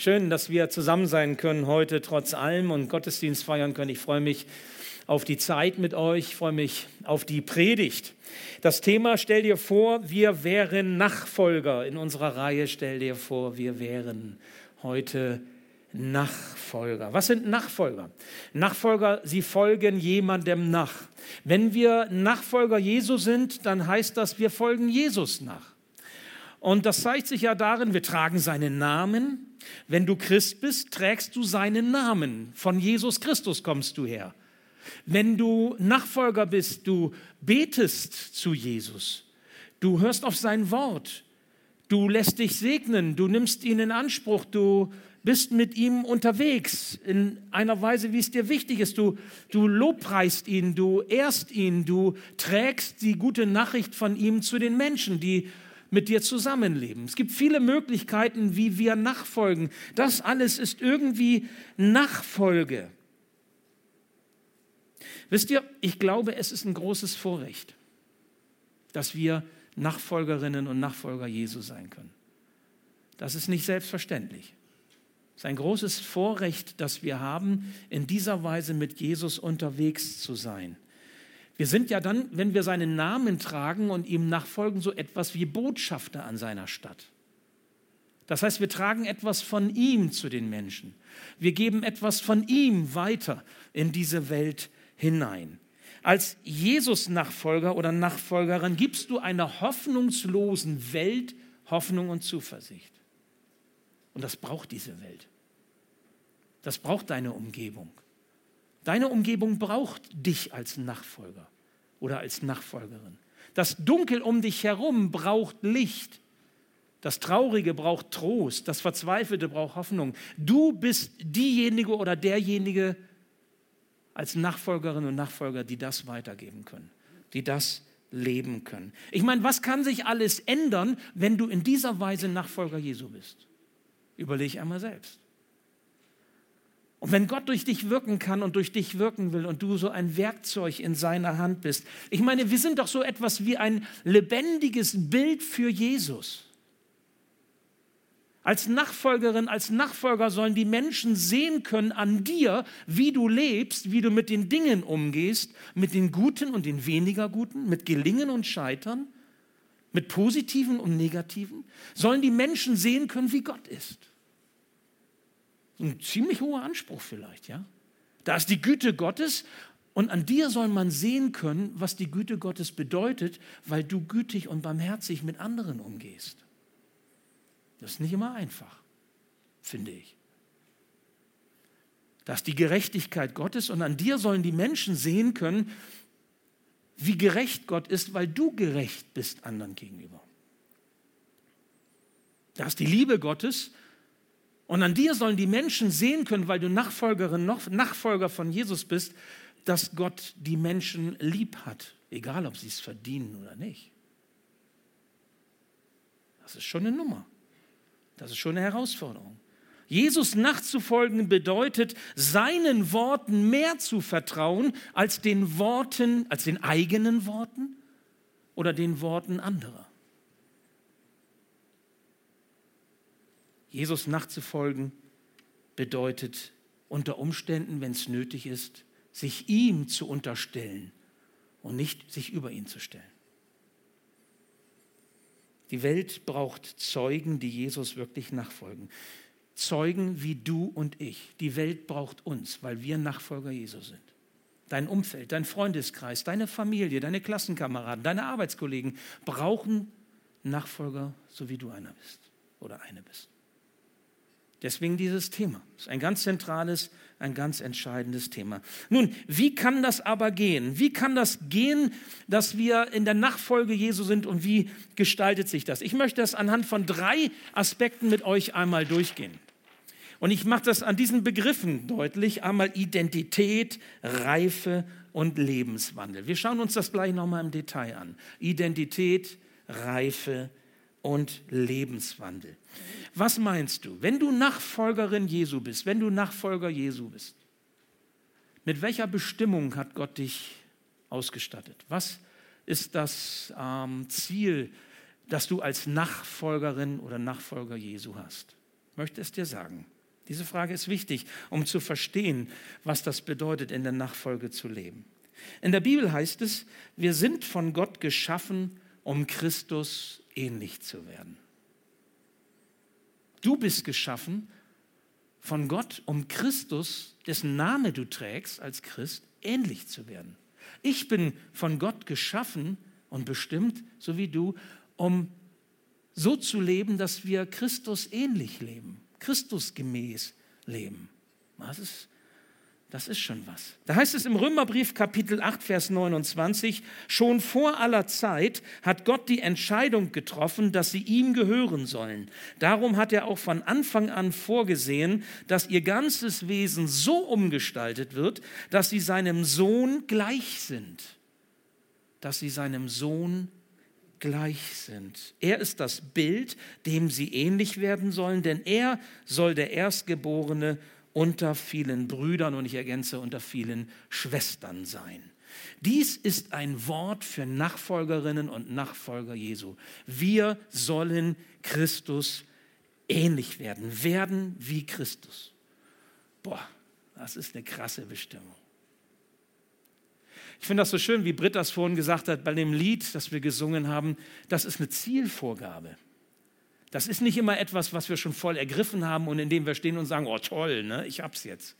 schön, dass wir zusammen sein können heute trotz allem und Gottesdienst feiern können. Ich freue mich auf die Zeit mit euch, ich freue mich auf die Predigt. Das Thema, stell dir vor, wir wären Nachfolger in unserer Reihe, stell dir vor, wir wären heute Nachfolger. Was sind Nachfolger? Nachfolger, sie folgen jemandem nach. Wenn wir Nachfolger Jesu sind, dann heißt das, wir folgen Jesus nach. Und das zeigt sich ja darin, wir tragen seinen Namen. Wenn du Christ bist, trägst du seinen Namen. Von Jesus Christus kommst du her. Wenn du Nachfolger bist, du betest zu Jesus. Du hörst auf sein Wort. Du lässt dich segnen. Du nimmst ihn in Anspruch. Du bist mit ihm unterwegs in einer Weise, wie es dir wichtig ist. Du, du lobpreist ihn, du ehrst ihn, du trägst die gute Nachricht von ihm zu den Menschen, die mit dir zusammenleben. Es gibt viele Möglichkeiten, wie wir nachfolgen. Das alles ist irgendwie Nachfolge. Wisst ihr, ich glaube, es ist ein großes Vorrecht, dass wir Nachfolgerinnen und Nachfolger Jesu sein können. Das ist nicht selbstverständlich. Es ist ein großes Vorrecht, das wir haben, in dieser Weise mit Jesus unterwegs zu sein. Wir sind ja dann, wenn wir seinen Namen tragen und ihm nachfolgen, so etwas wie Botschafter an seiner Stadt. Das heißt, wir tragen etwas von ihm zu den Menschen. Wir geben etwas von ihm weiter in diese Welt hinein. Als Jesus-Nachfolger oder Nachfolgerin gibst du einer hoffnungslosen Welt Hoffnung und Zuversicht. Und das braucht diese Welt. Das braucht deine Umgebung. Deine Umgebung braucht dich als Nachfolger oder als Nachfolgerin. Das Dunkel um dich herum braucht Licht. Das Traurige braucht Trost. Das Verzweifelte braucht Hoffnung. Du bist diejenige oder derjenige als Nachfolgerin und Nachfolger, die das weitergeben können, die das leben können. Ich meine, was kann sich alles ändern, wenn du in dieser Weise Nachfolger Jesu bist? Überleg einmal selbst. Und wenn Gott durch dich wirken kann und durch dich wirken will und du so ein Werkzeug in seiner Hand bist, ich meine, wir sind doch so etwas wie ein lebendiges Bild für Jesus. Als Nachfolgerin, als Nachfolger sollen die Menschen sehen können an dir, wie du lebst, wie du mit den Dingen umgehst, mit den Guten und den weniger Guten, mit Gelingen und Scheitern, mit Positiven und Negativen. Sollen die Menschen sehen können, wie Gott ist. Ein ziemlich hoher Anspruch vielleicht, ja? Da ist die Güte Gottes und an dir soll man sehen können, was die Güte Gottes bedeutet, weil du gütig und barmherzig mit anderen umgehst. Das ist nicht immer einfach, finde ich. Das ist die Gerechtigkeit Gottes und an dir sollen die Menschen sehen können, wie gerecht Gott ist, weil du gerecht bist anderen gegenüber. Das ist die Liebe Gottes und an dir sollen die Menschen sehen können, weil du Nachfolgerin, Nachfolger von Jesus bist, dass Gott die Menschen lieb hat, egal ob sie es verdienen oder nicht. Das ist schon eine Nummer. Das ist schon eine Herausforderung. Jesus nachzufolgen bedeutet, seinen Worten mehr zu vertrauen als den Worten, als den eigenen Worten oder den Worten anderer. Jesus nachzufolgen bedeutet unter Umständen, wenn es nötig ist, sich ihm zu unterstellen und nicht sich über ihn zu stellen. Die Welt braucht Zeugen, die Jesus wirklich nachfolgen. Zeugen wie du und ich. Die Welt braucht uns, weil wir Nachfolger Jesu sind. Dein Umfeld, dein Freundeskreis, deine Familie, deine Klassenkameraden, deine Arbeitskollegen brauchen Nachfolger, so wie du einer bist oder eine bist. Deswegen dieses Thema. Das ist ein ganz zentrales, ein ganz entscheidendes Thema. Nun, wie kann das aber gehen? Wie kann das gehen, dass wir in der Nachfolge Jesu sind und wie gestaltet sich das? Ich möchte das anhand von drei Aspekten mit euch einmal durchgehen. Und ich mache das an diesen Begriffen deutlich. Einmal Identität, Reife und Lebenswandel. Wir schauen uns das gleich nochmal im Detail an. Identität, Reife und Lebenswandel. Was meinst du, wenn du Nachfolgerin Jesu bist, wenn du Nachfolger Jesu bist? Mit welcher Bestimmung hat Gott dich ausgestattet? Was ist das ähm, Ziel, das du als Nachfolgerin oder Nachfolger Jesu hast? Ich möchte es dir sagen. Diese Frage ist wichtig, um zu verstehen, was das bedeutet, in der Nachfolge zu leben. In der Bibel heißt es, wir sind von Gott geschaffen, um Christus ähnlich zu werden. Du bist geschaffen von Gott, um Christus, dessen Name du trägst als Christ, ähnlich zu werden. Ich bin von Gott geschaffen und bestimmt, so wie du, um so zu leben, dass wir Christus ähnlich leben, Christus gemäß leben. Das ist das ist schon was. Da heißt es im Römerbrief Kapitel 8, Vers 29, schon vor aller Zeit hat Gott die Entscheidung getroffen, dass sie ihm gehören sollen. Darum hat er auch von Anfang an vorgesehen, dass ihr ganzes Wesen so umgestaltet wird, dass sie seinem Sohn gleich sind. Dass sie seinem Sohn gleich sind. Er ist das Bild, dem sie ähnlich werden sollen, denn er soll der Erstgeborene unter vielen Brüdern und ich ergänze unter vielen Schwestern sein. Dies ist ein Wort für Nachfolgerinnen und Nachfolger Jesu. Wir sollen Christus ähnlich werden, werden wie Christus. Boah, das ist eine krasse Bestimmung. Ich finde das so schön, wie Britt das vorhin gesagt hat, bei dem Lied, das wir gesungen haben, das ist eine Zielvorgabe. Das ist nicht immer etwas, was wir schon voll ergriffen haben und in dem wir stehen und sagen, oh toll, ne, ich hab's jetzt.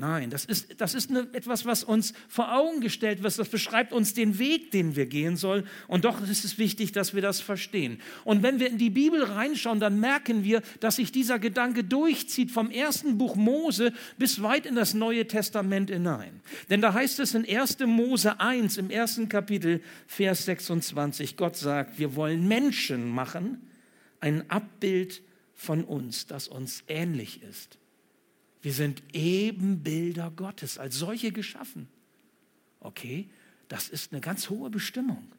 Nein, das ist, das ist eine, etwas, was uns vor Augen gestellt wird. Das beschreibt uns den Weg, den wir gehen sollen. Und doch ist es wichtig, dass wir das verstehen. Und wenn wir in die Bibel reinschauen, dann merken wir, dass sich dieser Gedanke durchzieht vom ersten Buch Mose bis weit in das Neue Testament hinein. Denn da heißt es in 1. Mose 1, im ersten Kapitel, Vers 26, Gott sagt, wir wollen Menschen machen ein Abbild von uns, das uns ähnlich ist. Wir sind Ebenbilder Gottes, als solche geschaffen. Okay, das ist eine ganz hohe Bestimmung.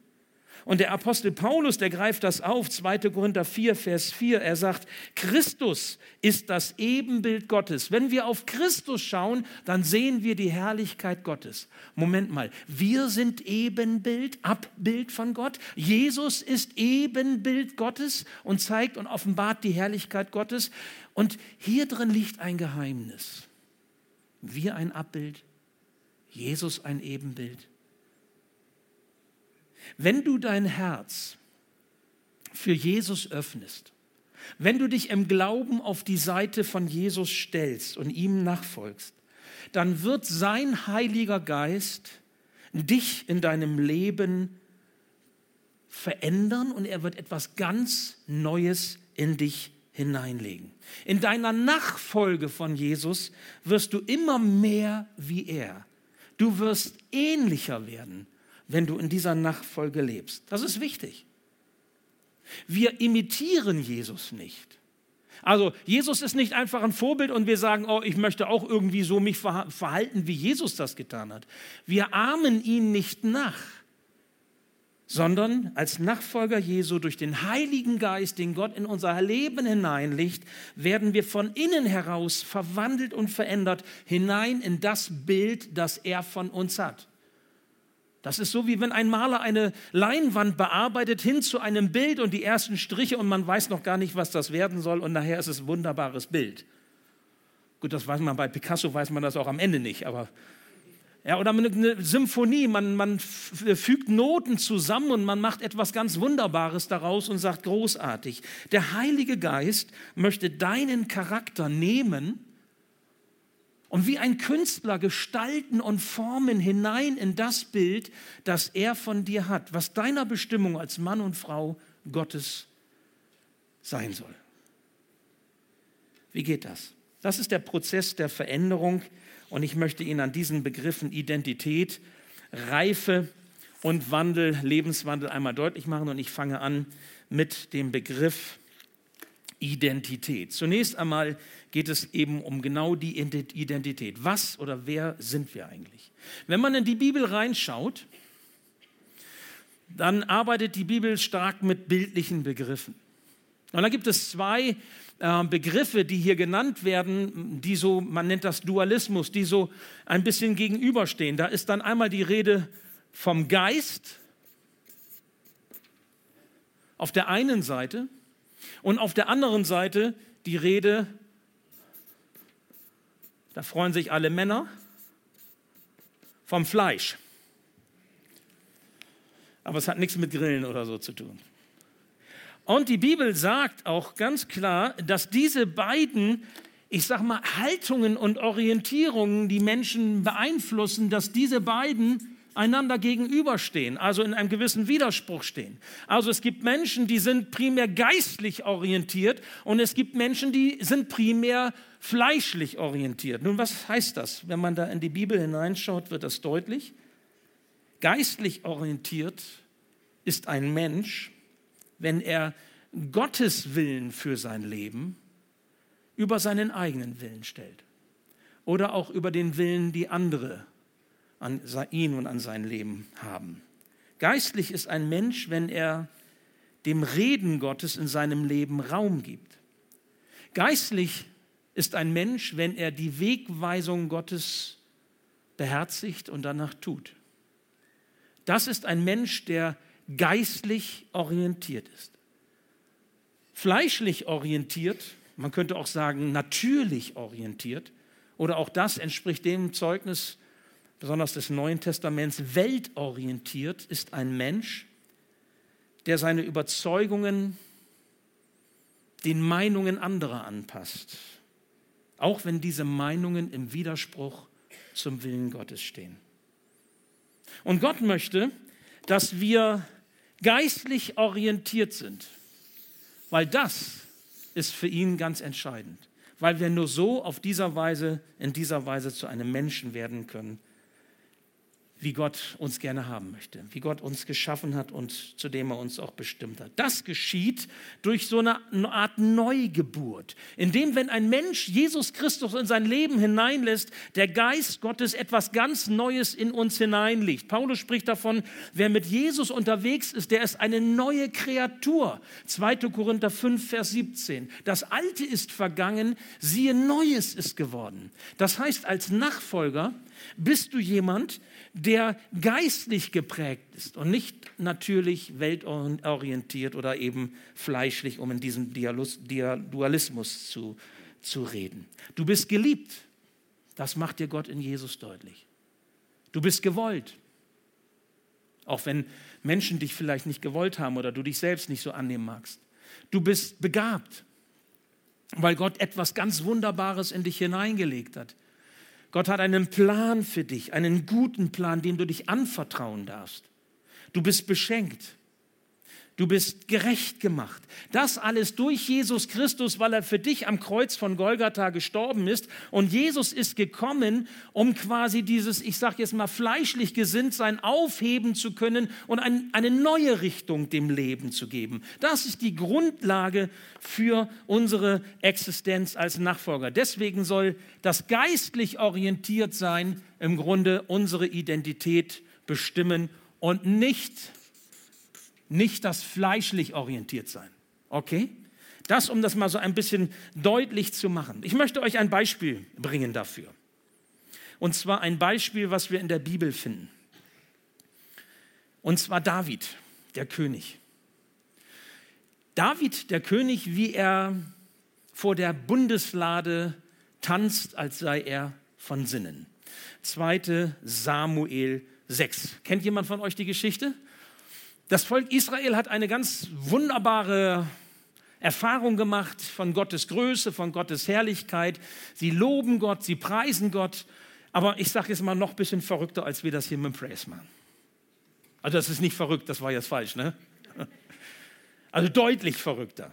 Und der Apostel Paulus, der greift das auf, 2. Korinther 4, Vers 4. Er sagt, Christus ist das Ebenbild Gottes. Wenn wir auf Christus schauen, dann sehen wir die Herrlichkeit Gottes. Moment mal, wir sind Ebenbild, Abbild von Gott. Jesus ist Ebenbild Gottes und zeigt und offenbart die Herrlichkeit Gottes. Und hier drin liegt ein Geheimnis. Wir ein Abbild, Jesus ein Ebenbild. Wenn du dein Herz für Jesus öffnest, wenn du dich im Glauben auf die Seite von Jesus stellst und ihm nachfolgst, dann wird sein Heiliger Geist dich in deinem Leben verändern und er wird etwas ganz Neues in dich hineinlegen. In deiner Nachfolge von Jesus wirst du immer mehr wie er. Du wirst ähnlicher werden wenn du in dieser Nachfolge lebst. Das ist wichtig. Wir imitieren Jesus nicht. Also Jesus ist nicht einfach ein Vorbild und wir sagen, oh, ich möchte auch irgendwie so mich verhalten, wie Jesus das getan hat. Wir ahmen ihn nicht nach, sondern als Nachfolger Jesu durch den Heiligen Geist, den Gott in unser Leben hineinlegt, werden wir von innen heraus verwandelt und verändert hinein in das Bild, das er von uns hat. Das ist so, wie wenn ein Maler eine Leinwand bearbeitet hin zu einem Bild und die ersten Striche und man weiß noch gar nicht, was das werden soll und nachher ist es ein wunderbares Bild. Gut, das weiß man bei Picasso, weiß man das auch am Ende nicht, aber ja, oder eine Symphonie, man, man fügt Noten zusammen und man macht etwas ganz Wunderbares daraus und sagt großartig. Der Heilige Geist möchte deinen Charakter nehmen und wie ein Künstler gestalten und formen hinein in das Bild, das er von dir hat, was deiner Bestimmung als Mann und Frau Gottes sein soll. Wie geht das? Das ist der Prozess der Veränderung und ich möchte Ihnen an diesen Begriffen Identität, Reife und Wandel, Lebenswandel einmal deutlich machen und ich fange an mit dem Begriff Identität. Zunächst einmal geht es eben um genau die Identität. Was oder wer sind wir eigentlich? Wenn man in die Bibel reinschaut, dann arbeitet die Bibel stark mit bildlichen Begriffen. Und da gibt es zwei äh, Begriffe, die hier genannt werden, die so, man nennt das Dualismus, die so ein bisschen gegenüberstehen. Da ist dann einmal die Rede vom Geist auf der einen Seite und auf der anderen Seite die Rede, da freuen sich alle Männer, vom Fleisch. Aber es hat nichts mit Grillen oder so zu tun. Und die Bibel sagt auch ganz klar, dass diese beiden, ich sag mal, Haltungen und Orientierungen, die Menschen beeinflussen, dass diese beiden einander gegenüberstehen, also in einem gewissen Widerspruch stehen. Also es gibt Menschen, die sind primär geistlich orientiert und es gibt Menschen, die sind primär fleischlich orientiert. Nun, was heißt das? Wenn man da in die Bibel hineinschaut, wird das deutlich. Geistlich orientiert ist ein Mensch, wenn er Gottes Willen für sein Leben über seinen eigenen Willen stellt oder auch über den Willen, die andere an ihn und an sein Leben haben. Geistlich ist ein Mensch, wenn er dem Reden Gottes in seinem Leben Raum gibt. Geistlich ist ein Mensch, wenn er die Wegweisung Gottes beherzigt und danach tut. Das ist ein Mensch, der geistlich orientiert ist. Fleischlich orientiert, man könnte auch sagen natürlich orientiert, oder auch das entspricht dem Zeugnis, besonders des Neuen Testaments, weltorientiert ist ein Mensch, der seine Überzeugungen den Meinungen anderer anpasst, auch wenn diese Meinungen im Widerspruch zum Willen Gottes stehen. Und Gott möchte, dass wir geistlich orientiert sind, weil das ist für ihn ganz entscheidend, weil wir nur so auf dieser Weise, in dieser Weise zu einem Menschen werden können, wie Gott uns gerne haben möchte, wie Gott uns geschaffen hat und zu dem er uns auch bestimmt hat. Das geschieht durch so eine Art Neugeburt, indem, wenn ein Mensch Jesus Christus in sein Leben hineinlässt, der Geist Gottes etwas ganz Neues in uns hineinlegt. Paulus spricht davon, wer mit Jesus unterwegs ist, der ist eine neue Kreatur. 2. Korinther 5, Vers 17. Das Alte ist vergangen, siehe Neues ist geworden. Das heißt, als Nachfolger bist du jemand, der geistlich geprägt ist und nicht natürlich weltorientiert oder eben fleischlich, um in diesem Dualismus zu, zu reden. Du bist geliebt. Das macht dir Gott in Jesus deutlich. Du bist gewollt. Auch wenn Menschen dich vielleicht nicht gewollt haben oder du dich selbst nicht so annehmen magst. Du bist begabt, weil Gott etwas ganz Wunderbares in dich hineingelegt hat. Gott hat einen Plan für dich, einen guten Plan, dem du dich anvertrauen darfst. Du bist beschenkt. Du bist gerecht gemacht. Das alles durch Jesus Christus, weil er für dich am Kreuz von Golgatha gestorben ist. Und Jesus ist gekommen, um quasi dieses, ich sage jetzt mal, fleischlich gesinnt sein aufheben zu können und ein, eine neue Richtung dem Leben zu geben. Das ist die Grundlage für unsere Existenz als Nachfolger. Deswegen soll das geistlich orientiert sein im Grunde unsere Identität bestimmen und nicht nicht das fleischlich orientiert sein. Okay? Das, um das mal so ein bisschen deutlich zu machen. Ich möchte euch ein Beispiel bringen dafür. Und zwar ein Beispiel, was wir in der Bibel finden. Und zwar David, der König. David, der König, wie er vor der Bundeslade tanzt, als sei er von Sinnen. 2. Samuel 6. Kennt jemand von euch die Geschichte? Das Volk Israel hat eine ganz wunderbare Erfahrung gemacht von Gottes Größe, von Gottes Herrlichkeit. Sie loben Gott, sie preisen Gott. Aber ich sage jetzt mal noch ein bisschen verrückter, als wir das hier mit dem Praise machen. Also das ist nicht verrückt, das war jetzt falsch, ne? Also deutlich verrückter.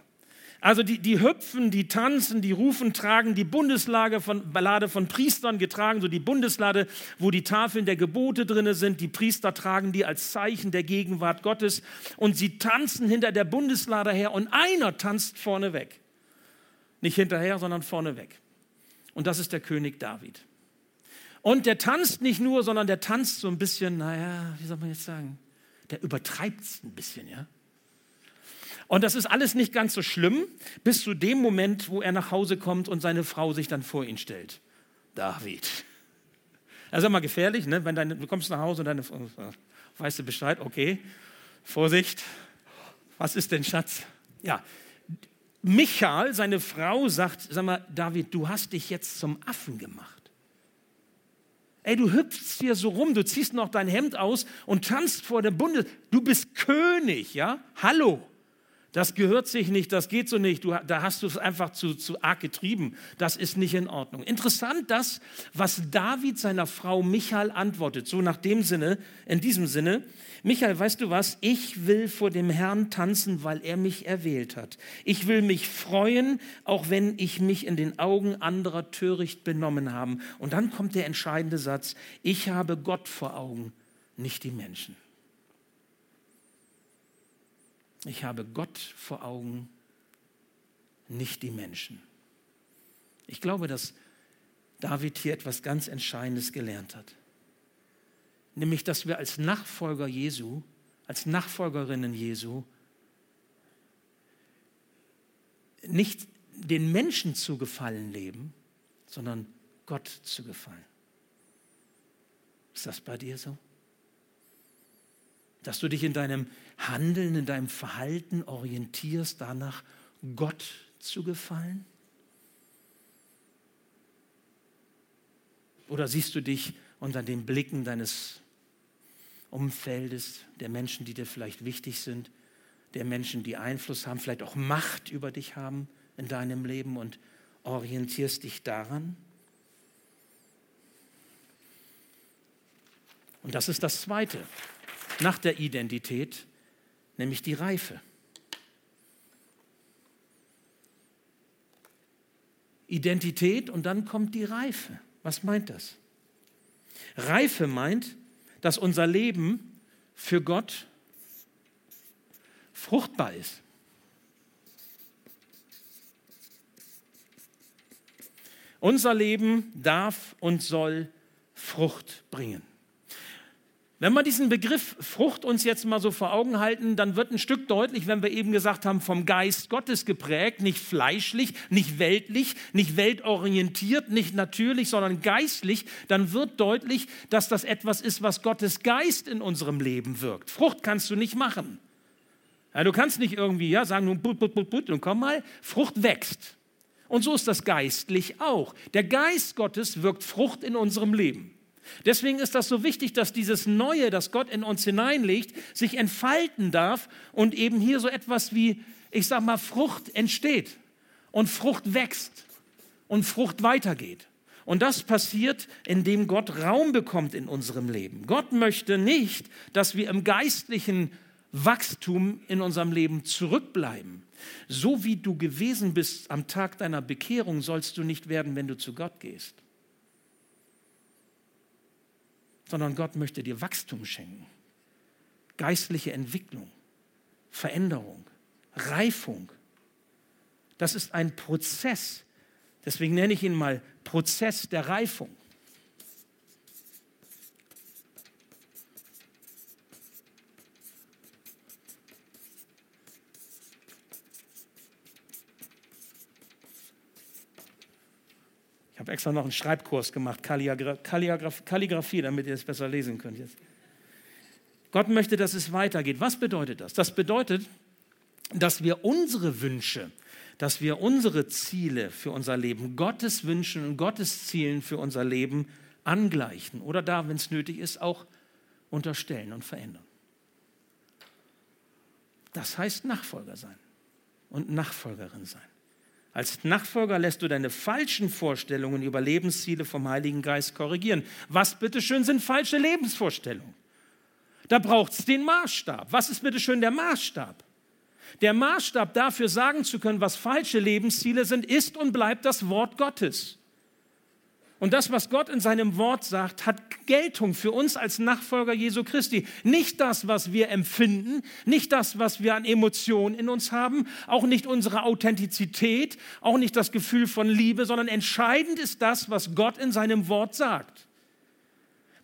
Also die, die hüpfen, die tanzen, die rufen, tragen die Bundeslade von, von Priestern getragen, so die Bundeslade, wo die Tafeln der Gebote drin sind. Die Priester tragen die als Zeichen der Gegenwart Gottes und sie tanzen hinter der Bundeslade her und einer tanzt vorne weg. Nicht hinterher, sondern vorne weg. Und das ist der König David. Und der tanzt nicht nur, sondern der tanzt so ein bisschen, naja, wie soll man jetzt sagen, der übertreibt es ein bisschen, ja. Und das ist alles nicht ganz so schlimm, bis zu dem Moment, wo er nach Hause kommt und seine Frau sich dann vor ihn stellt. David. Das ist immer gefährlich, ne? wenn deine, du kommst nach Hause und deine Frau, weißt du Bescheid, okay, Vorsicht, was ist denn Schatz? Ja, Michael, seine Frau, sagt, sag mal, David, du hast dich jetzt zum Affen gemacht. Ey, du hüpfst hier so rum, du ziehst noch dein Hemd aus und tanzt vor der Bundes... Du bist König, ja? Hallo. Das gehört sich nicht, das geht so nicht. Du, da hast du es einfach zu, zu arg getrieben. Das ist nicht in Ordnung. Interessant das, was David seiner Frau Michael antwortet. So nach dem Sinne, in diesem Sinne. Michael, weißt du was? Ich will vor dem Herrn tanzen, weil er mich erwählt hat. Ich will mich freuen, auch wenn ich mich in den Augen anderer töricht benommen habe. Und dann kommt der entscheidende Satz. Ich habe Gott vor Augen, nicht die Menschen. Ich habe Gott vor Augen, nicht die Menschen. Ich glaube, dass David hier etwas ganz Entscheidendes gelernt hat. Nämlich, dass wir als Nachfolger Jesu, als Nachfolgerinnen Jesu, nicht den Menschen zu gefallen leben, sondern Gott zu gefallen. Ist das bei dir so? Dass du dich in deinem Handeln, in deinem Verhalten orientierst, danach Gott zu gefallen? Oder siehst du dich unter den Blicken deines Umfeldes, der Menschen, die dir vielleicht wichtig sind, der Menschen, die Einfluss haben, vielleicht auch Macht über dich haben in deinem Leben und orientierst dich daran? Und das ist das Zweite nach der Identität nämlich die Reife. Identität und dann kommt die Reife. Was meint das? Reife meint, dass unser Leben für Gott fruchtbar ist. Unser Leben darf und soll Frucht bringen. Wenn wir diesen Begriff Frucht uns jetzt mal so vor Augen halten, dann wird ein Stück deutlich, wenn wir eben gesagt haben, vom Geist Gottes geprägt, nicht fleischlich, nicht weltlich, nicht weltorientiert, nicht natürlich, sondern geistlich, dann wird deutlich, dass das etwas ist, was Gottes Geist in unserem Leben wirkt. Frucht kannst du nicht machen. Ja, du kannst nicht irgendwie ja, sagen, nun put, put, put, put und komm mal, Frucht wächst. Und so ist das geistlich auch. Der Geist Gottes wirkt Frucht in unserem Leben. Deswegen ist das so wichtig, dass dieses Neue, das Gott in uns hineinlegt, sich entfalten darf und eben hier so etwas wie, ich sag mal, Frucht entsteht und Frucht wächst und Frucht weitergeht. Und das passiert, indem Gott Raum bekommt in unserem Leben. Gott möchte nicht, dass wir im geistlichen Wachstum in unserem Leben zurückbleiben. So wie du gewesen bist am Tag deiner Bekehrung, sollst du nicht werden, wenn du zu Gott gehst sondern Gott möchte dir Wachstum schenken, geistliche Entwicklung, Veränderung, Reifung. Das ist ein Prozess. Deswegen nenne ich ihn mal Prozess der Reifung. Extra noch einen Schreibkurs gemacht, Kalligrafie, damit ihr es besser lesen könnt jetzt. Gott möchte, dass es weitergeht. Was bedeutet das? Das bedeutet, dass wir unsere Wünsche, dass wir unsere Ziele für unser Leben Gottes Wünschen und Gottes Zielen für unser Leben angleichen oder da, wenn es nötig ist, auch unterstellen und verändern. Das heißt Nachfolger sein und Nachfolgerin sein. Als Nachfolger lässt du deine falschen Vorstellungen über Lebensziele vom Heiligen Geist korrigieren. Was bitteschön sind falsche Lebensvorstellungen? Da braucht es den Maßstab. Was ist bitteschön der Maßstab? Der Maßstab dafür sagen zu können, was falsche Lebensziele sind, ist und bleibt das Wort Gottes. Und das, was Gott in seinem Wort sagt, hat Geltung für uns als Nachfolger Jesu Christi. Nicht das, was wir empfinden, nicht das, was wir an Emotionen in uns haben, auch nicht unsere Authentizität, auch nicht das Gefühl von Liebe, sondern entscheidend ist das, was Gott in seinem Wort sagt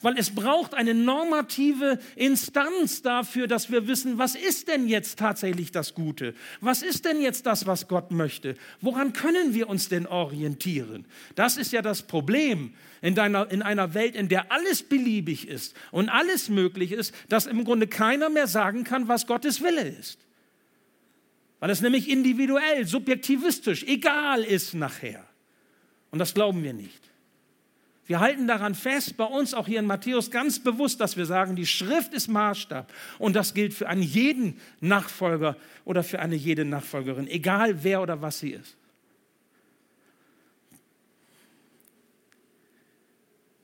weil es braucht eine normative Instanz dafür, dass wir wissen, was ist denn jetzt tatsächlich das Gute? Was ist denn jetzt das, was Gott möchte? Woran können wir uns denn orientieren? Das ist ja das Problem in, deiner, in einer Welt, in der alles beliebig ist und alles möglich ist, dass im Grunde keiner mehr sagen kann, was Gottes Wille ist. Weil es nämlich individuell, subjektivistisch, egal ist nachher. Und das glauben wir nicht. Wir halten daran fest, bei uns auch hier in Matthäus ganz bewusst, dass wir sagen, die Schrift ist Maßstab. Und das gilt für einen jeden Nachfolger oder für eine jede Nachfolgerin, egal wer oder was sie ist.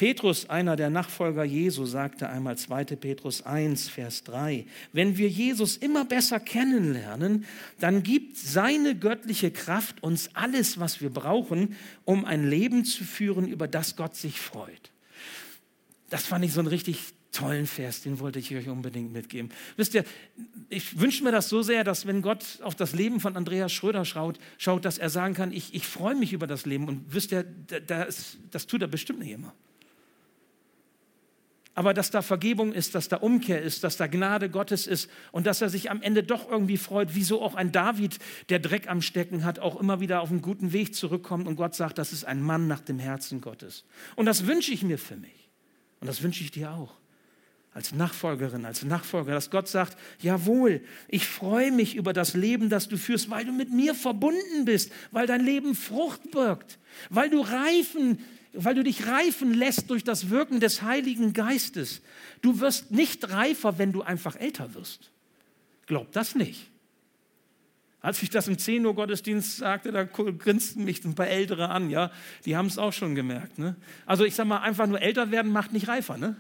Petrus, einer der Nachfolger Jesu, sagte einmal 2. Petrus 1, Vers 3, wenn wir Jesus immer besser kennenlernen, dann gibt seine göttliche Kraft uns alles, was wir brauchen, um ein Leben zu führen, über das Gott sich freut. Das fand ich so einen richtig tollen Vers, den wollte ich euch unbedingt mitgeben. Wisst ihr, ich wünsche mir das so sehr, dass wenn Gott auf das Leben von Andreas Schröder schaut, schaut dass er sagen kann, ich, ich freue mich über das Leben. Und wisst ihr, das, das tut er bestimmt nicht immer aber dass da Vergebung ist, dass da Umkehr ist, dass da Gnade Gottes ist und dass er sich am Ende doch irgendwie freut, wieso auch ein David, der Dreck am Stecken hat, auch immer wieder auf einen guten Weg zurückkommt und Gott sagt, das ist ein Mann nach dem Herzen Gottes. Und das wünsche ich mir für mich und das wünsche ich dir auch. Als Nachfolgerin, als Nachfolger, dass Gott sagt, jawohl, ich freue mich über das Leben, das du führst, weil du mit mir verbunden bist, weil dein Leben Frucht birgt, weil du reifen weil du dich reifen lässt durch das Wirken des Heiligen Geistes. Du wirst nicht reifer, wenn du einfach älter wirst. Glaub das nicht. Als ich das im 10 Uhr Gottesdienst sagte, da grinsten mich ein paar Ältere an, ja, die haben es auch schon gemerkt. Ne? Also ich sage mal, einfach nur älter werden macht nicht reifer. Ne?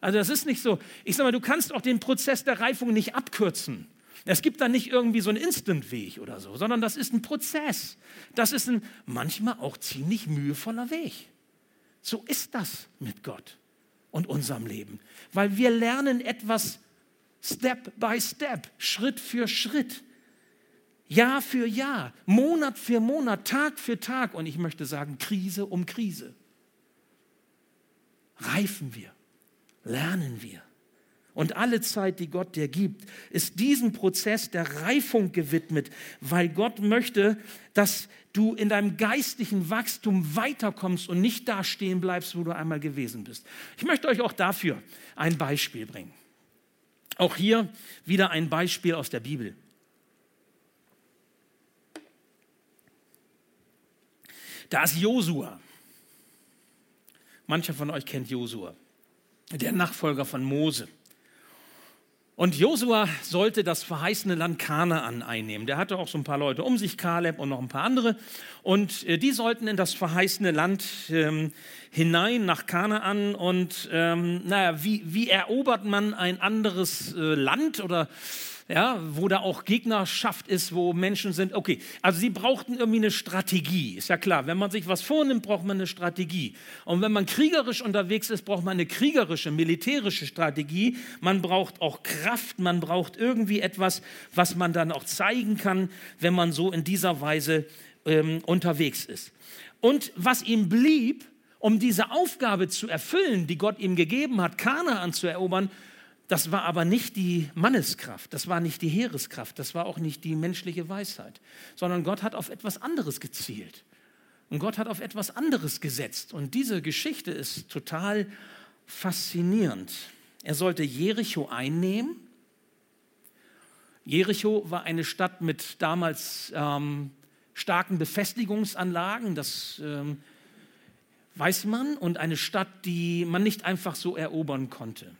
Also das ist nicht so. Ich sage mal, du kannst auch den Prozess der Reifung nicht abkürzen. Es gibt da nicht irgendwie so einen Instant-Weg oder so, sondern das ist ein Prozess. Das ist ein manchmal auch ziemlich mühevoller Weg. So ist das mit Gott und unserem Leben, weil wir lernen etwas Step by Step, Schritt für Schritt. Jahr für Jahr, Monat für Monat, Tag für Tag und ich möchte sagen, Krise um Krise. Reifen wir, lernen wir. Und alle Zeit, die Gott dir gibt, ist diesem Prozess der Reifung gewidmet, weil Gott möchte, dass du in deinem geistlichen Wachstum weiterkommst und nicht da stehen bleibst, wo du einmal gewesen bist. Ich möchte euch auch dafür ein Beispiel bringen. Auch hier wieder ein Beispiel aus der Bibel. Da ist Josua. Mancher von euch kennt Josua, der Nachfolger von Mose. Und Josua sollte das verheißene Land Kanaan einnehmen. Der hatte auch so ein paar Leute um sich, Kaleb und noch ein paar andere. Und äh, die sollten in das verheißene Land ähm, hinein nach Kanaan. Und ähm, naja, wie, wie erobert man ein anderes äh, Land oder ja, wo da auch Gegnerschaft ist, wo Menschen sind. Okay, also sie brauchten irgendwie eine Strategie. Ist ja klar, wenn man sich was vornimmt, braucht man eine Strategie. Und wenn man kriegerisch unterwegs ist, braucht man eine kriegerische, militärische Strategie. Man braucht auch Kraft, man braucht irgendwie etwas, was man dann auch zeigen kann, wenn man so in dieser Weise ähm, unterwegs ist. Und was ihm blieb, um diese Aufgabe zu erfüllen, die Gott ihm gegeben hat, Kanaan zu erobern, das war aber nicht die Manneskraft, das war nicht die Heereskraft, das war auch nicht die menschliche Weisheit, sondern Gott hat auf etwas anderes gezielt. Und Gott hat auf etwas anderes gesetzt. Und diese Geschichte ist total faszinierend. Er sollte Jericho einnehmen. Jericho war eine Stadt mit damals ähm, starken Befestigungsanlagen, das ähm, weiß man, und eine Stadt, die man nicht einfach so erobern konnte.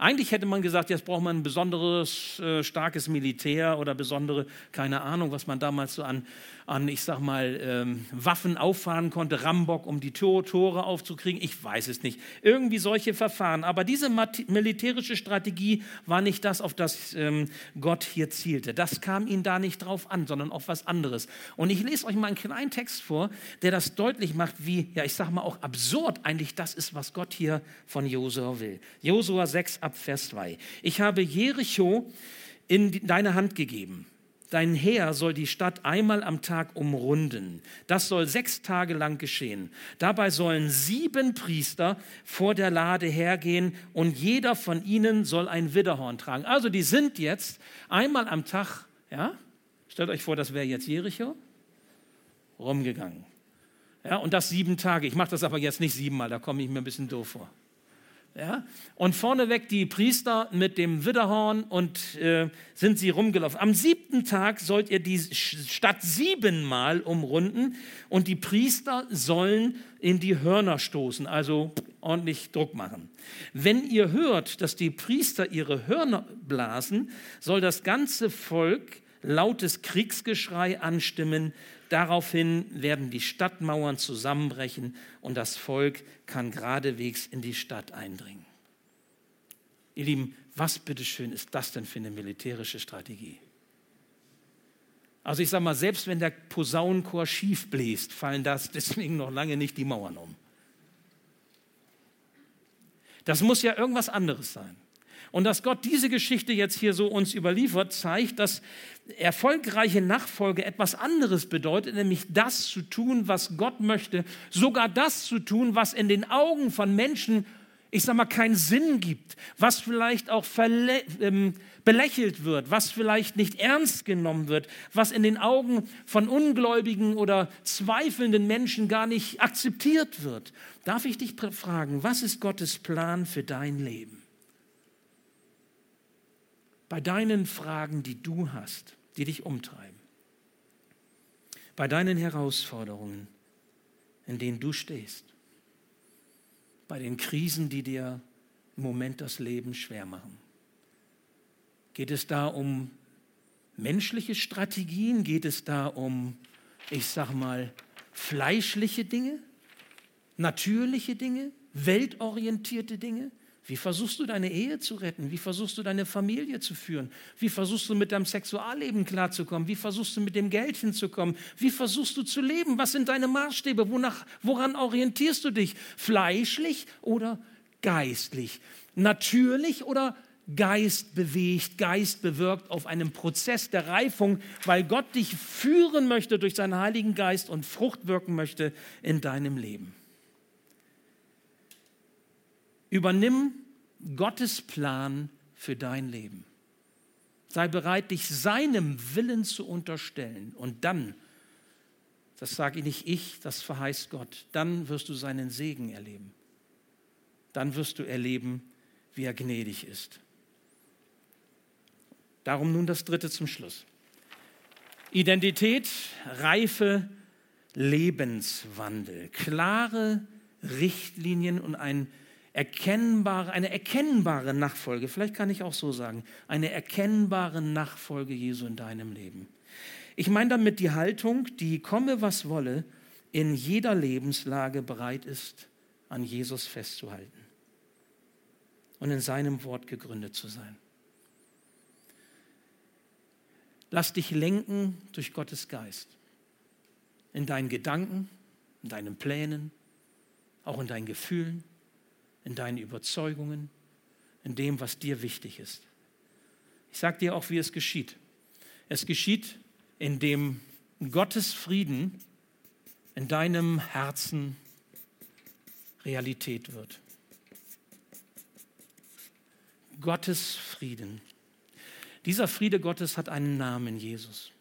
Eigentlich hätte man gesagt, jetzt braucht man ein besonderes, äh, starkes Militär oder besondere, keine Ahnung, was man damals so an, an ich sag mal, ähm, Waffen auffahren konnte, Rambock, um die Tor, Tore aufzukriegen. Ich weiß es nicht. Irgendwie solche Verfahren. Aber diese militärische Strategie war nicht das, auf das ähm, Gott hier zielte. Das kam ihn da nicht drauf an, sondern auf was anderes. Und ich lese euch mal einen kleinen Text vor, der das deutlich macht, wie, ja, ich sag mal auch absurd eigentlich das ist, was Gott hier von Josua will. Josua 6 ab ab Vers 2. Ich habe Jericho in deine Hand gegeben. Dein Heer soll die Stadt einmal am Tag umrunden. Das soll sechs Tage lang geschehen. Dabei sollen sieben Priester vor der Lade hergehen und jeder von ihnen soll ein Widderhorn tragen. Also die sind jetzt einmal am Tag, ja, stellt euch vor, das wäre jetzt Jericho, rumgegangen. Ja, und das sieben Tage. Ich mache das aber jetzt nicht siebenmal, da komme ich mir ein bisschen doof vor. Ja? Und vorneweg die Priester mit dem Widderhorn und äh, sind sie rumgelaufen. Am siebten Tag sollt ihr die Stadt siebenmal umrunden und die Priester sollen in die Hörner stoßen, also ordentlich Druck machen. Wenn ihr hört, dass die Priester ihre Hörner blasen, soll das ganze Volk lautes Kriegsgeschrei anstimmen. Daraufhin werden die Stadtmauern zusammenbrechen und das Volk kann geradewegs in die Stadt eindringen. Ihr Lieben, was bitteschön ist das denn für eine militärische Strategie? Also ich sage mal, selbst wenn der Posaunenchor schief bläst, fallen das deswegen noch lange nicht die Mauern um. Das muss ja irgendwas anderes sein. Und dass Gott diese Geschichte jetzt hier so uns überliefert, zeigt, dass erfolgreiche Nachfolge etwas anderes bedeutet, nämlich das zu tun, was Gott möchte, sogar das zu tun, was in den Augen von Menschen, ich sag mal, keinen Sinn gibt, was vielleicht auch ähm, belächelt wird, was vielleicht nicht ernst genommen wird, was in den Augen von ungläubigen oder zweifelnden Menschen gar nicht akzeptiert wird. Darf ich dich fragen, was ist Gottes Plan für dein Leben? Bei deinen Fragen, die du hast, die dich umtreiben, bei deinen Herausforderungen, in denen du stehst, bei den Krisen, die dir im Moment das Leben schwer machen. Geht es da um menschliche Strategien? Geht es da um, ich sag mal, fleischliche Dinge, natürliche Dinge, weltorientierte Dinge? Wie versuchst du deine Ehe zu retten? Wie versuchst du deine Familie zu führen? Wie versuchst du mit deinem Sexualleben klarzukommen? Wie versuchst du mit dem Geld hinzukommen? Wie versuchst du zu leben? Was sind deine Maßstäbe? Wonach, woran orientierst du dich? Fleischlich oder geistlich? Natürlich oder geistbewegt, geistbewirkt auf einem Prozess der Reifung, weil Gott dich führen möchte durch seinen Heiligen Geist und Frucht wirken möchte in deinem Leben. Übernimm Gottes Plan für dein Leben. Sei bereit, dich seinem Willen zu unterstellen. Und dann, das sage nicht ich, das verheißt Gott, dann wirst du seinen Segen erleben. Dann wirst du erleben, wie er gnädig ist. Darum nun das Dritte zum Schluss. Identität, Reife, Lebenswandel, klare Richtlinien und ein erkennbare, eine erkennbare Nachfolge, vielleicht kann ich auch so sagen, eine erkennbare Nachfolge Jesu in deinem Leben. Ich meine damit die Haltung, die komme was wolle, in jeder Lebenslage bereit ist, an Jesus festzuhalten und in seinem Wort gegründet zu sein. Lass dich lenken durch Gottes Geist in deinen Gedanken, in deinen Plänen, auch in deinen Gefühlen in deinen Überzeugungen, in dem, was dir wichtig ist. Ich sage dir auch, wie es geschieht. Es geschieht, indem Gottes Frieden in deinem Herzen Realität wird. Gottes Frieden. Dieser Friede Gottes hat einen Namen, Jesus.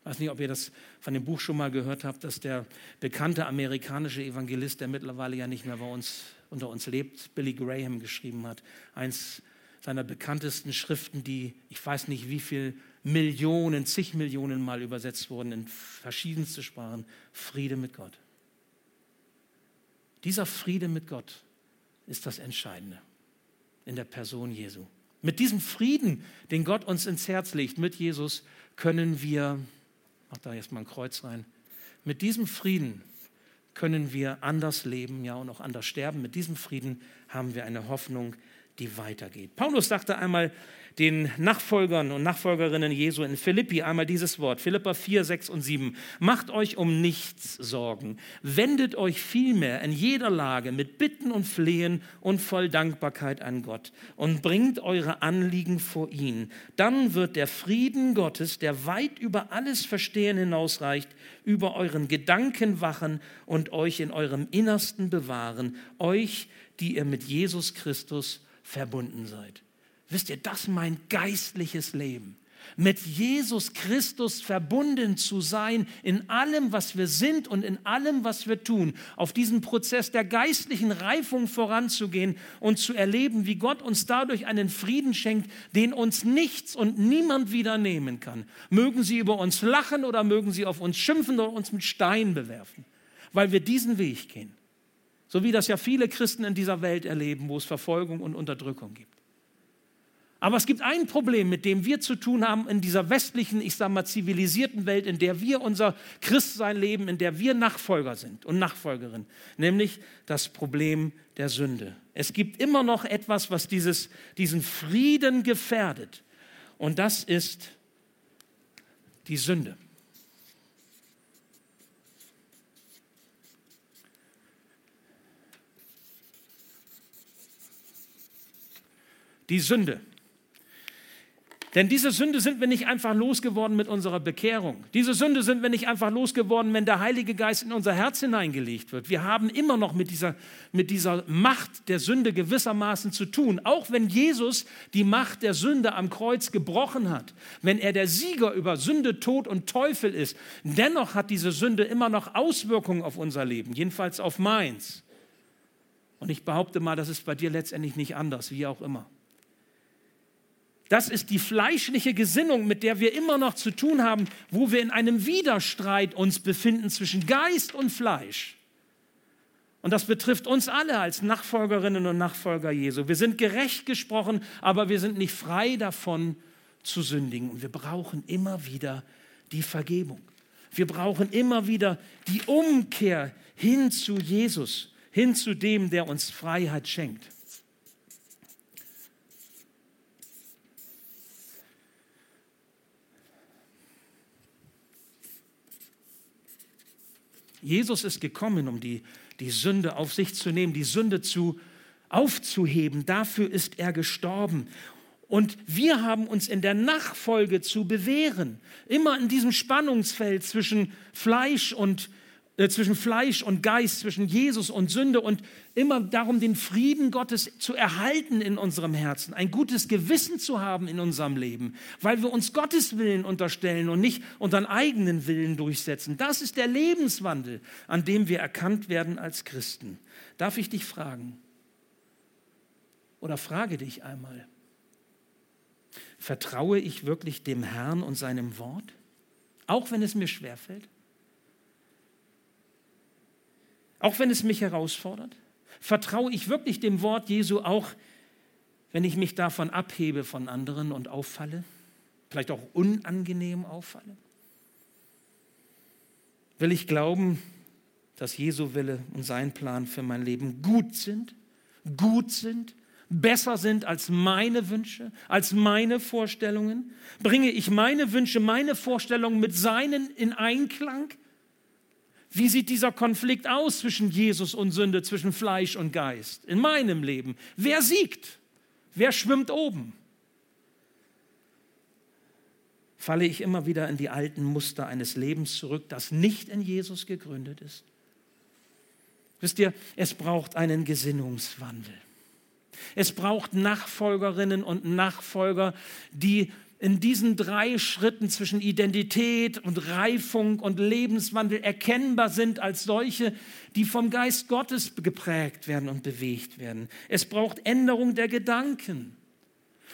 Ich weiß nicht, ob ihr das von dem Buch schon mal gehört habt, dass der bekannte amerikanische Evangelist, der mittlerweile ja nicht mehr bei uns unter uns lebt, Billy Graham geschrieben hat. Eins seiner bekanntesten Schriften, die ich weiß nicht wie viel Millionen, zig Millionen Mal übersetzt wurden in verschiedenste Sprachen. Friede mit Gott. Dieser Friede mit Gott ist das Entscheidende in der Person Jesu. Mit diesem Frieden, den Gott uns ins Herz legt, mit Jesus, können wir, mach da jetzt mal ein Kreuz rein, mit diesem Frieden können wir anders leben, ja, und auch anders sterben. Mit diesem Frieden haben wir eine Hoffnung, die weitergeht. Paulus sagte einmal den Nachfolgern und Nachfolgerinnen Jesu in Philippi einmal dieses Wort, Philippa 4, 6 und 7. Macht euch um nichts Sorgen, wendet euch vielmehr in jeder Lage mit Bitten und Flehen und voll Dankbarkeit an Gott und bringt eure Anliegen vor ihn. Dann wird der Frieden Gottes, der weit über alles Verstehen hinausreicht, über euren Gedanken wachen und euch in eurem Innersten bewahren, euch, die ihr mit Jesus Christus verbunden seid. Wisst ihr, das ist mein geistliches Leben. mit Jesus Christus verbunden zu sein in allem, was wir sind und in allem, was wir tun, auf diesen Prozess der geistlichen Reifung voranzugehen und zu erleben, wie Gott uns dadurch einen Frieden schenkt, den uns nichts und niemand wieder nehmen kann. Mögen sie über uns lachen oder mögen sie auf uns schimpfen oder uns mit Steinen bewerfen, weil wir diesen Weg gehen. So wie das ja viele Christen in dieser Welt erleben, wo es Verfolgung und Unterdrückung gibt. Aber es gibt ein Problem, mit dem wir zu tun haben in dieser westlichen, ich sage mal, zivilisierten Welt, in der wir unser Christsein leben, in der wir Nachfolger sind und Nachfolgerin, nämlich das Problem der Sünde. Es gibt immer noch etwas, was dieses, diesen Frieden gefährdet. Und das ist die Sünde. Die Sünde. Denn diese Sünde sind wir nicht einfach losgeworden mit unserer Bekehrung. Diese Sünde sind wir nicht einfach losgeworden, wenn der Heilige Geist in unser Herz hineingelegt wird. Wir haben immer noch mit dieser, mit dieser Macht der Sünde gewissermaßen zu tun. Auch wenn Jesus die Macht der Sünde am Kreuz gebrochen hat, wenn er der Sieger über Sünde, Tod und Teufel ist, dennoch hat diese Sünde immer noch Auswirkungen auf unser Leben, jedenfalls auf meins. Und ich behaupte mal, das ist bei dir letztendlich nicht anders, wie auch immer. Das ist die fleischliche Gesinnung, mit der wir immer noch zu tun haben, wo wir in einem Widerstreit uns befinden zwischen Geist und Fleisch. Und das betrifft uns alle als Nachfolgerinnen und Nachfolger Jesu. Wir sind gerecht gesprochen, aber wir sind nicht frei davon zu sündigen. Und wir brauchen immer wieder die Vergebung. Wir brauchen immer wieder die Umkehr hin zu Jesus, hin zu dem, der uns Freiheit schenkt. Jesus ist gekommen, um die, die Sünde auf sich zu nehmen, die Sünde zu, aufzuheben. Dafür ist er gestorben. Und wir haben uns in der Nachfolge zu bewähren, immer in diesem Spannungsfeld zwischen Fleisch und äh, zwischen Fleisch und Geist, zwischen Jesus und Sünde und immer darum, den Frieden Gottes zu erhalten in unserem Herzen, ein gutes Gewissen zu haben in unserem Leben, weil wir uns Gottes Willen unterstellen und nicht unseren eigenen Willen durchsetzen. Das ist der Lebenswandel, an dem wir erkannt werden als Christen. Darf ich dich fragen? Oder frage dich einmal, vertraue ich wirklich dem Herrn und seinem Wort, auch wenn es mir schwerfällt? Auch wenn es mich herausfordert? Vertraue ich wirklich dem Wort Jesu auch, wenn ich mich davon abhebe von anderen und auffalle? Vielleicht auch unangenehm auffalle? Will ich glauben, dass Jesu Wille und sein Plan für mein Leben gut sind, gut sind, besser sind als meine Wünsche, als meine Vorstellungen? Bringe ich meine Wünsche, meine Vorstellungen mit seinen in Einklang? Wie sieht dieser Konflikt aus zwischen Jesus und Sünde, zwischen Fleisch und Geist in meinem Leben? Wer siegt? Wer schwimmt oben? Falle ich immer wieder in die alten Muster eines Lebens zurück, das nicht in Jesus gegründet ist? Wisst ihr, es braucht einen Gesinnungswandel. Es braucht Nachfolgerinnen und Nachfolger, die in diesen drei Schritten zwischen Identität und Reifung und Lebenswandel erkennbar sind als solche, die vom Geist Gottes geprägt werden und bewegt werden. Es braucht Änderung der Gedanken.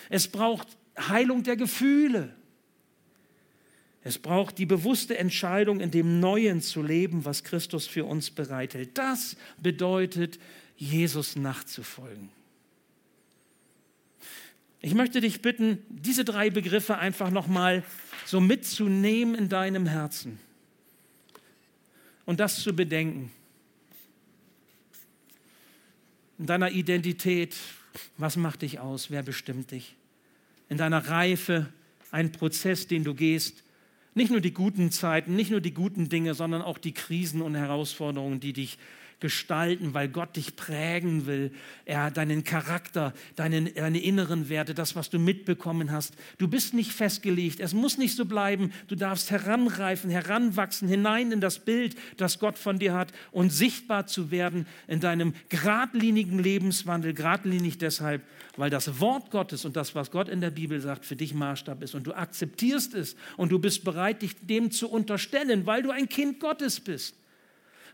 Es braucht Heilung der Gefühle. Es braucht die bewusste Entscheidung, in dem Neuen zu leben, was Christus für uns bereithält. Das bedeutet, Jesus nachzufolgen. Ich möchte dich bitten, diese drei Begriffe einfach nochmal so mitzunehmen in deinem Herzen und das zu bedenken. In deiner Identität, was macht dich aus? Wer bestimmt dich? In deiner Reife, ein Prozess, den du gehst. Nicht nur die guten Zeiten, nicht nur die guten Dinge, sondern auch die Krisen und Herausforderungen, die dich, gestalten, weil Gott dich prägen will. Er deinen Charakter, deinen, deine inneren Werte, das, was du mitbekommen hast. Du bist nicht festgelegt. Es muss nicht so bleiben. Du darfst heranreifen, heranwachsen, hinein in das Bild, das Gott von dir hat und sichtbar zu werden in deinem geradlinigen Lebenswandel. Geradlinig deshalb, weil das Wort Gottes und das, was Gott in der Bibel sagt, für dich Maßstab ist. Und du akzeptierst es und du bist bereit, dich dem zu unterstellen, weil du ein Kind Gottes bist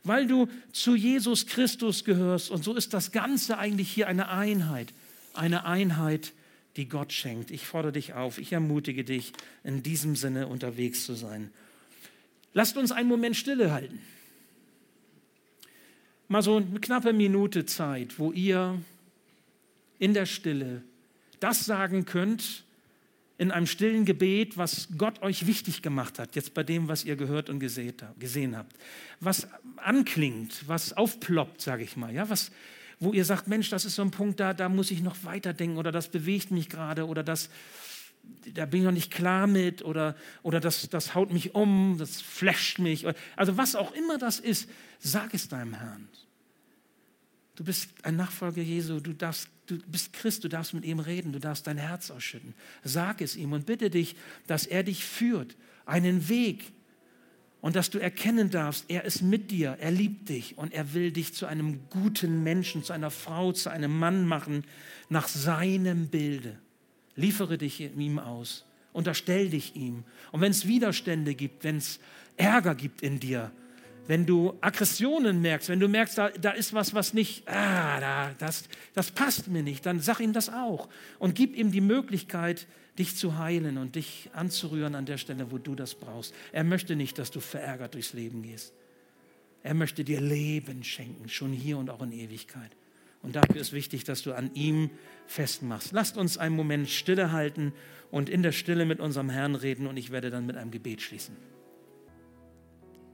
weil du zu Jesus Christus gehörst. Und so ist das Ganze eigentlich hier eine Einheit, eine Einheit, die Gott schenkt. Ich fordere dich auf, ich ermutige dich, in diesem Sinne unterwegs zu sein. Lasst uns einen Moment Stille halten. Mal so eine knappe Minute Zeit, wo ihr in der Stille das sagen könnt, in einem stillen Gebet, was Gott euch wichtig gemacht hat, jetzt bei dem, was ihr gehört und gesehen habt. Was anklingt, was aufploppt, sage ich mal, ja, was, wo ihr sagt, Mensch, das ist so ein Punkt, da, da muss ich noch weiterdenken oder das bewegt mich gerade oder das, da bin ich noch nicht klar mit oder, oder das, das haut mich um, das flasht mich. Also was auch immer das ist, sag es deinem Herrn. Du bist ein Nachfolger Jesu, du, darfst, du bist Christ, du darfst mit ihm reden, du darfst dein Herz ausschütten. Sag es ihm und bitte dich, dass er dich führt, einen Weg und dass du erkennen darfst, er ist mit dir, er liebt dich und er will dich zu einem guten Menschen, zu einer Frau, zu einem Mann machen, nach seinem Bilde. Liefere dich ihm aus, unterstell dich ihm. Und wenn es Widerstände gibt, wenn es Ärger gibt in dir, wenn du Aggressionen merkst, wenn du merkst, da, da ist was, was nicht, ah, da, das, das passt mir nicht, dann sag ihm das auch und gib ihm die Möglichkeit, dich zu heilen und dich anzurühren an der Stelle, wo du das brauchst. Er möchte nicht, dass du verärgert durchs Leben gehst. Er möchte dir Leben schenken, schon hier und auch in Ewigkeit. Und dafür ist wichtig, dass du an ihm festmachst. Lasst uns einen Moment Stille halten und in der Stille mit unserem Herrn reden und ich werde dann mit einem Gebet schließen.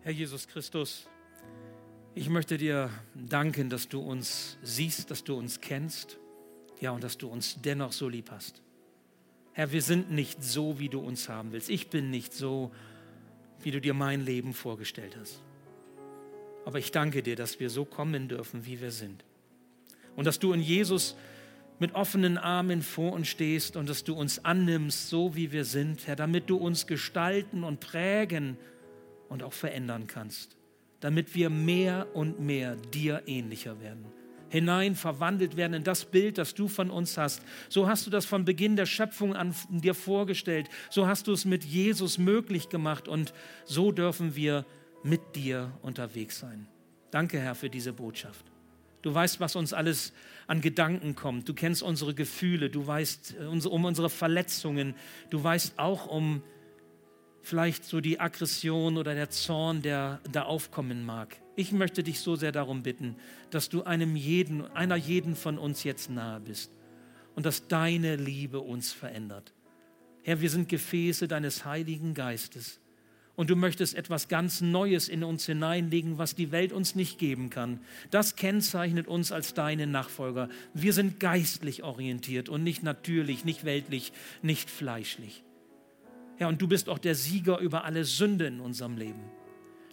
Herr Jesus Christus, ich möchte dir danken, dass du uns siehst, dass du uns kennst, ja, und dass du uns dennoch so lieb hast. Herr, wir sind nicht so, wie du uns haben willst. Ich bin nicht so, wie du dir mein Leben vorgestellt hast. Aber ich danke dir, dass wir so kommen dürfen, wie wir sind. Und dass du in Jesus mit offenen Armen vor uns stehst und dass du uns annimmst, so wie wir sind, Herr, damit du uns gestalten und prägen und auch verändern kannst, damit wir mehr und mehr dir ähnlicher werden hinein verwandelt werden in das Bild, das du von uns hast. So hast du das von Beginn der Schöpfung an dir vorgestellt. So hast du es mit Jesus möglich gemacht und so dürfen wir mit dir unterwegs sein. Danke, Herr, für diese Botschaft. Du weißt, was uns alles an Gedanken kommt. Du kennst unsere Gefühle. Du weißt äh, um unsere Verletzungen. Du weißt auch um vielleicht so die Aggression oder der Zorn, der da aufkommen mag. Ich möchte dich so sehr darum bitten, dass du einem jeden, einer jeden von uns jetzt nahe bist und dass deine Liebe uns verändert. Herr, wir sind Gefäße deines Heiligen Geistes und du möchtest etwas ganz Neues in uns hineinlegen, was die Welt uns nicht geben kann. Das kennzeichnet uns als deine Nachfolger. Wir sind geistlich orientiert und nicht natürlich, nicht weltlich, nicht fleischlich. Ja, und du bist auch der Sieger über alle Sünde in unserem Leben.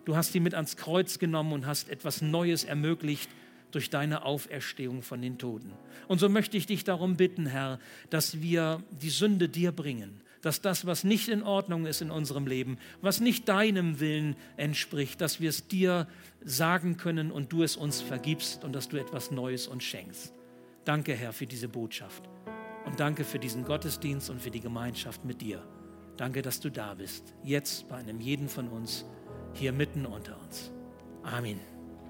Du hast sie mit ans Kreuz genommen und hast etwas Neues ermöglicht durch deine Auferstehung von den Toten. Und so möchte ich dich darum bitten, Herr, dass wir die Sünde dir bringen, dass das, was nicht in Ordnung ist in unserem Leben, was nicht deinem Willen entspricht, dass wir es dir sagen können und du es uns vergibst und dass du etwas Neues uns schenkst. Danke, Herr, für diese Botschaft. Und danke für diesen Gottesdienst und für die Gemeinschaft mit dir. Danke, dass du da bist, jetzt bei einem jeden von uns, hier mitten unter uns. Amen.